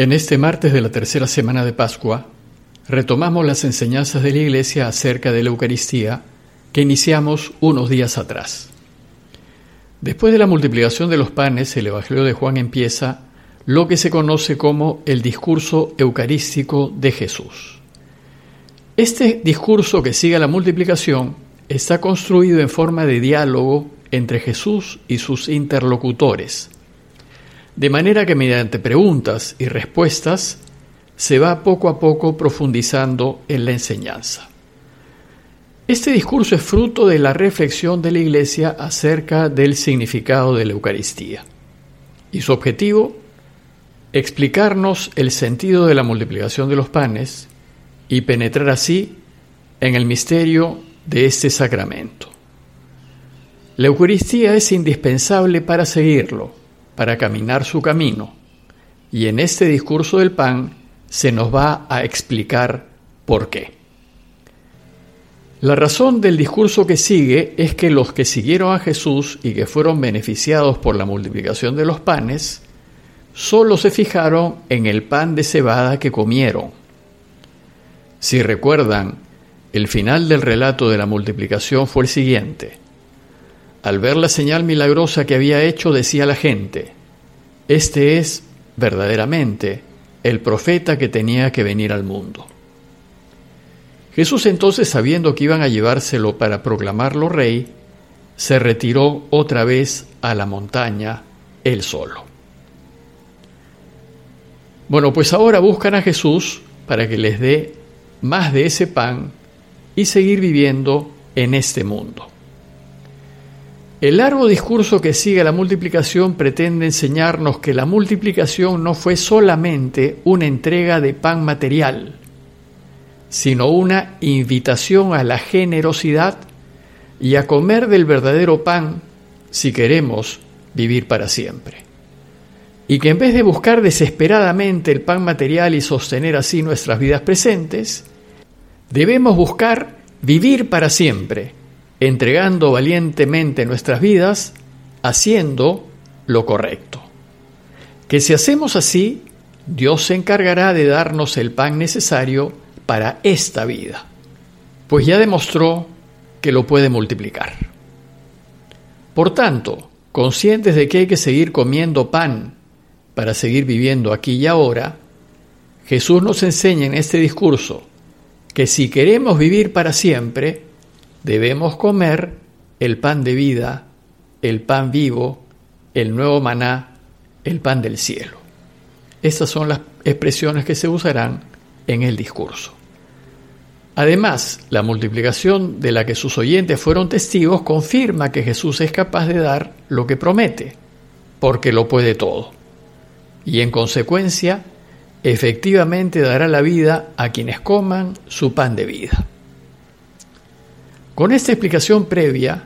En este martes de la tercera semana de Pascua, retomamos las enseñanzas de la Iglesia acerca de la Eucaristía que iniciamos unos días atrás. Después de la multiplicación de los panes, el Evangelio de Juan empieza lo que se conoce como el discurso eucarístico de Jesús. Este discurso que sigue a la multiplicación está construido en forma de diálogo entre Jesús y sus interlocutores, de manera que mediante preguntas y respuestas se va poco a poco profundizando en la enseñanza. Este discurso es fruto de la reflexión de la Iglesia acerca del significado de la Eucaristía. Y su objetivo, explicarnos el sentido de la multiplicación de los panes y penetrar así en el misterio de este sacramento. La Eucaristía es indispensable para seguirlo, para caminar su camino. Y en este discurso del pan se nos va a explicar por qué. La razón del discurso que sigue es que los que siguieron a Jesús y que fueron beneficiados por la multiplicación de los panes, solo se fijaron en el pan de cebada que comieron. Si recuerdan, el final del relato de la multiplicación fue el siguiente. Al ver la señal milagrosa que había hecho, decía la gente, Este es, verdaderamente, el profeta que tenía que venir al mundo. Jesús entonces, sabiendo que iban a llevárselo para proclamarlo rey, se retiró otra vez a la montaña él solo. Bueno, pues ahora buscan a Jesús para que les dé más de ese pan y seguir viviendo en este mundo. El largo discurso que sigue la multiplicación pretende enseñarnos que la multiplicación no fue solamente una entrega de pan material, sino una invitación a la generosidad y a comer del verdadero pan si queremos vivir para siempre. Y que en vez de buscar desesperadamente el pan material y sostener así nuestras vidas presentes, debemos buscar vivir para siempre entregando valientemente nuestras vidas, haciendo lo correcto. Que si hacemos así, Dios se encargará de darnos el pan necesario para esta vida, pues ya demostró que lo puede multiplicar. Por tanto, conscientes de que hay que seguir comiendo pan para seguir viviendo aquí y ahora, Jesús nos enseña en este discurso que si queremos vivir para siempre, debemos comer el pan de vida, el pan vivo, el nuevo maná, el pan del cielo. Estas son las expresiones que se usarán en el discurso. Además, la multiplicación de la que sus oyentes fueron testigos confirma que Jesús es capaz de dar lo que promete, porque lo puede todo. Y en consecuencia, efectivamente dará la vida a quienes coman su pan de vida. Con esta explicación previa,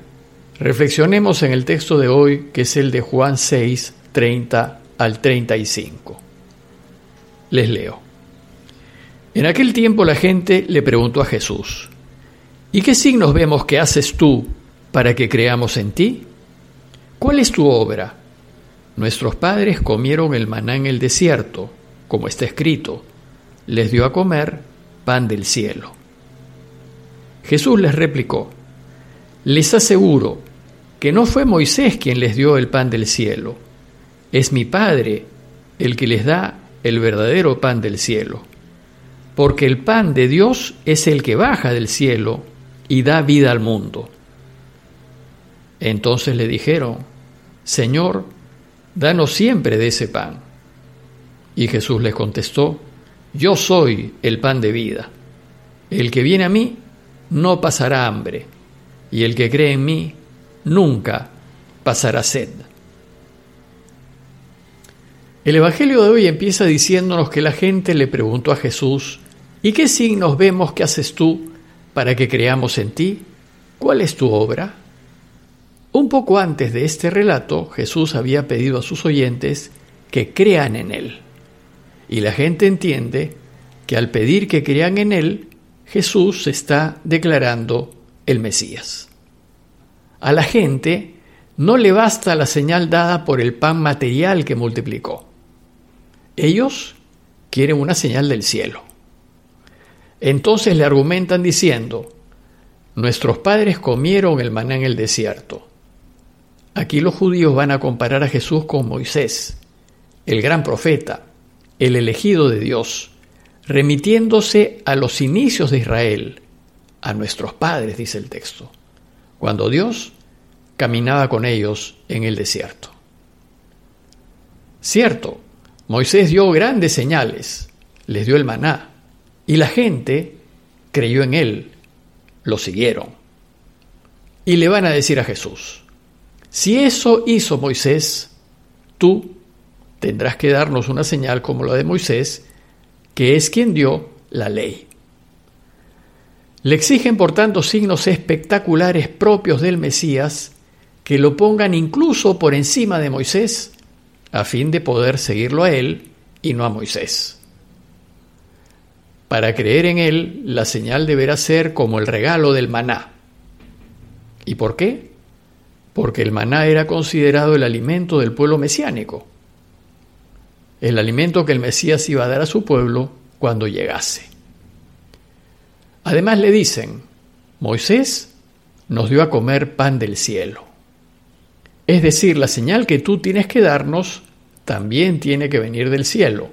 reflexionemos en el texto de hoy, que es el de Juan 6, 30 al 35. Les leo. En aquel tiempo la gente le preguntó a Jesús, ¿y qué signos vemos que haces tú para que creamos en ti? ¿Cuál es tu obra? Nuestros padres comieron el maná en el desierto, como está escrito, les dio a comer pan del cielo. Jesús les replicó, les aseguro que no fue Moisés quien les dio el pan del cielo, es mi Padre el que les da el verdadero pan del cielo, porque el pan de Dios es el que baja del cielo y da vida al mundo. Entonces le dijeron, Señor, danos siempre de ese pan. Y Jesús les contestó, Yo soy el pan de vida. El que viene a mí no pasará hambre, y el que cree en mí nunca pasará sed. El Evangelio de hoy empieza diciéndonos que la gente le preguntó a Jesús, ¿y qué signos vemos que haces tú para que creamos en ti? ¿Cuál es tu obra? Un poco antes de este relato, Jesús había pedido a sus oyentes que crean en Él. Y la gente entiende que al pedir que crean en Él, Jesús está declarando el Mesías. A la gente no le basta la señal dada por el pan material que multiplicó. Ellos quieren una señal del cielo. Entonces le argumentan diciendo, nuestros padres comieron el maná en el desierto. Aquí los judíos van a comparar a Jesús con Moisés, el gran profeta, el elegido de Dios, remitiéndose a los inicios de Israel, a nuestros padres, dice el texto, cuando Dios caminaba con ellos en el desierto. Cierto, Moisés dio grandes señales, les dio el maná, y la gente creyó en él, lo siguieron. Y le van a decir a Jesús, si eso hizo Moisés, tú tendrás que darnos una señal como la de Moisés, que es quien dio la ley. Le exigen, por tanto, signos espectaculares propios del Mesías que lo pongan incluso por encima de Moisés, a fin de poder seguirlo a él y no a Moisés. Para creer en él, la señal deberá ser como el regalo del maná. ¿Y por qué? Porque el maná era considerado el alimento del pueblo mesiánico, el alimento que el Mesías iba a dar a su pueblo cuando llegase. Además le dicen, Moisés nos dio a comer pan del cielo. Es decir, la señal que tú tienes que darnos también tiene que venir del cielo,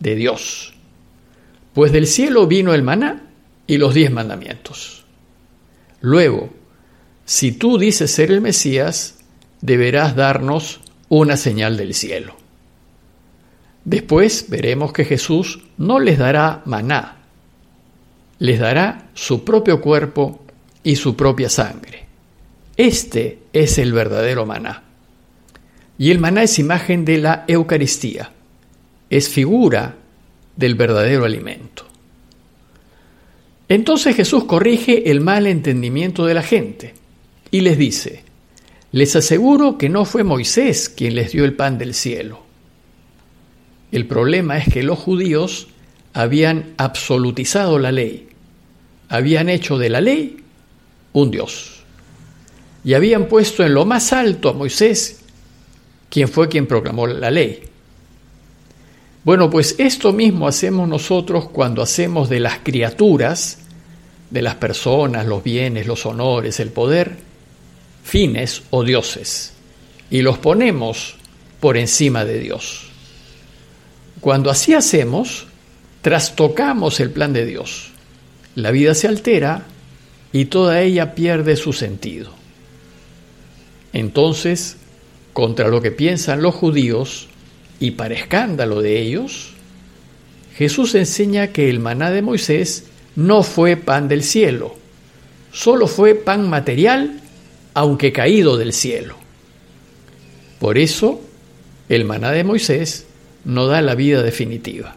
de Dios. Pues del cielo vino el maná y los diez mandamientos. Luego, si tú dices ser el Mesías, deberás darnos una señal del cielo. Después veremos que Jesús no les dará maná, les dará su propio cuerpo y su propia sangre. Este es el verdadero maná. Y el maná es imagen de la Eucaristía, es figura del verdadero alimento. Entonces Jesús corrige el mal entendimiento de la gente y les dice, les aseguro que no fue Moisés quien les dio el pan del cielo. El problema es que los judíos habían absolutizado la ley, habían hecho de la ley un Dios y habían puesto en lo más alto a Moisés, quien fue quien proclamó la ley. Bueno, pues esto mismo hacemos nosotros cuando hacemos de las criaturas, de las personas, los bienes, los honores, el poder, fines o dioses, y los ponemos por encima de Dios. Cuando así hacemos, trastocamos el plan de Dios. La vida se altera y toda ella pierde su sentido. Entonces, contra lo que piensan los judíos, y para escándalo de ellos, Jesús enseña que el maná de Moisés no fue pan del cielo, solo fue pan material, aunque caído del cielo. Por eso, el maná de Moisés no da la vida definitiva.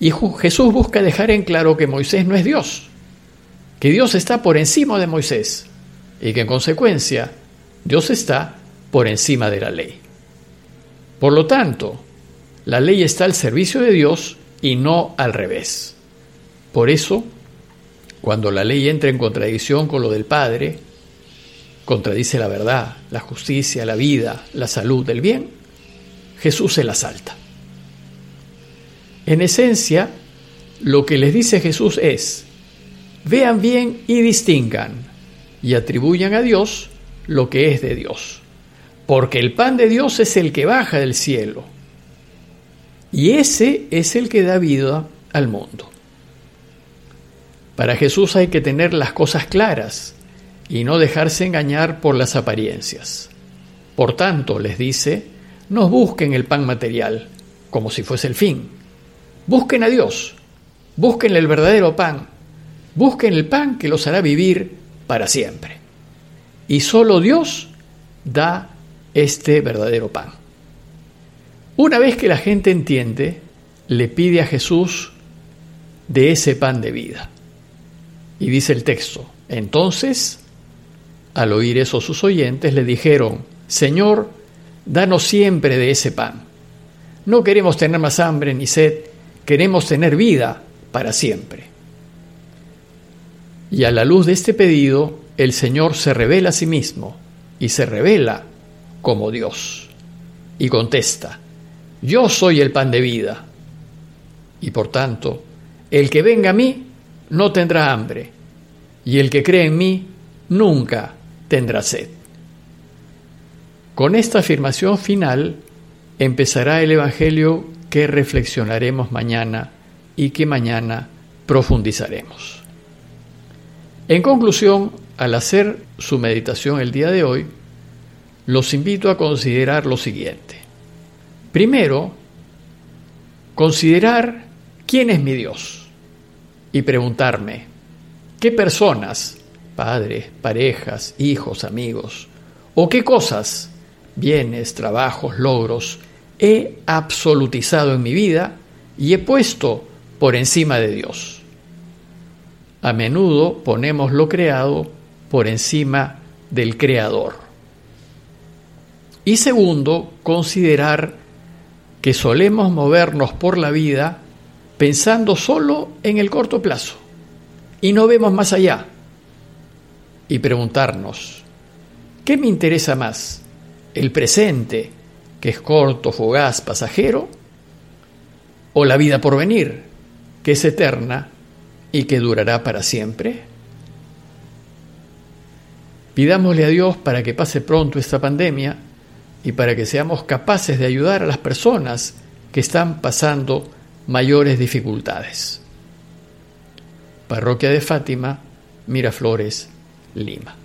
Y Jesús busca dejar en claro que Moisés no es Dios, que Dios está por encima de Moisés y que en consecuencia Dios está por encima de la ley. Por lo tanto, la ley está al servicio de Dios y no al revés. Por eso, cuando la ley entra en contradicción con lo del Padre, contradice la verdad, la justicia, la vida, la salud, el bien, Jesús se la salta. En esencia, lo que les dice Jesús es, vean bien y distingan y atribuyan a Dios lo que es de Dios. Porque el pan de Dios es el que baja del cielo. Y ese es el que da vida al mundo. Para Jesús hay que tener las cosas claras y no dejarse engañar por las apariencias. Por tanto, les dice, no busquen el pan material como si fuese el fin. Busquen a Dios, busquen el verdadero pan, busquen el pan que los hará vivir para siempre. Y solo Dios da este verdadero pan. Una vez que la gente entiende, le pide a Jesús de ese pan de vida. Y dice el texto, entonces, al oír eso sus oyentes le dijeron, Señor, danos siempre de ese pan. No queremos tener más hambre ni sed, queremos tener vida para siempre. Y a la luz de este pedido, el Señor se revela a sí mismo y se revela como Dios. Y contesta, yo soy el pan de vida. Y por tanto, el que venga a mí no tendrá hambre, y el que cree en mí nunca tendrá sed. Con esta afirmación final empezará el Evangelio que reflexionaremos mañana y que mañana profundizaremos. En conclusión, al hacer su meditación el día de hoy, los invito a considerar lo siguiente. Primero, considerar quién es mi Dios y preguntarme, ¿qué personas, padres, parejas, hijos, amigos, o qué cosas, bienes, trabajos, logros, he absolutizado en mi vida y he puesto por encima de Dios? A menudo ponemos lo creado por encima del Creador. Y segundo, considerar que solemos movernos por la vida pensando solo en el corto plazo y no vemos más allá. Y preguntarnos, ¿qué me interesa más? ¿El presente, que es corto, fugaz, pasajero? ¿O la vida por venir, que es eterna y que durará para siempre? Pidámosle a Dios para que pase pronto esta pandemia y para que seamos capaces de ayudar a las personas que están pasando mayores dificultades. Parroquia de Fátima, Miraflores, Lima.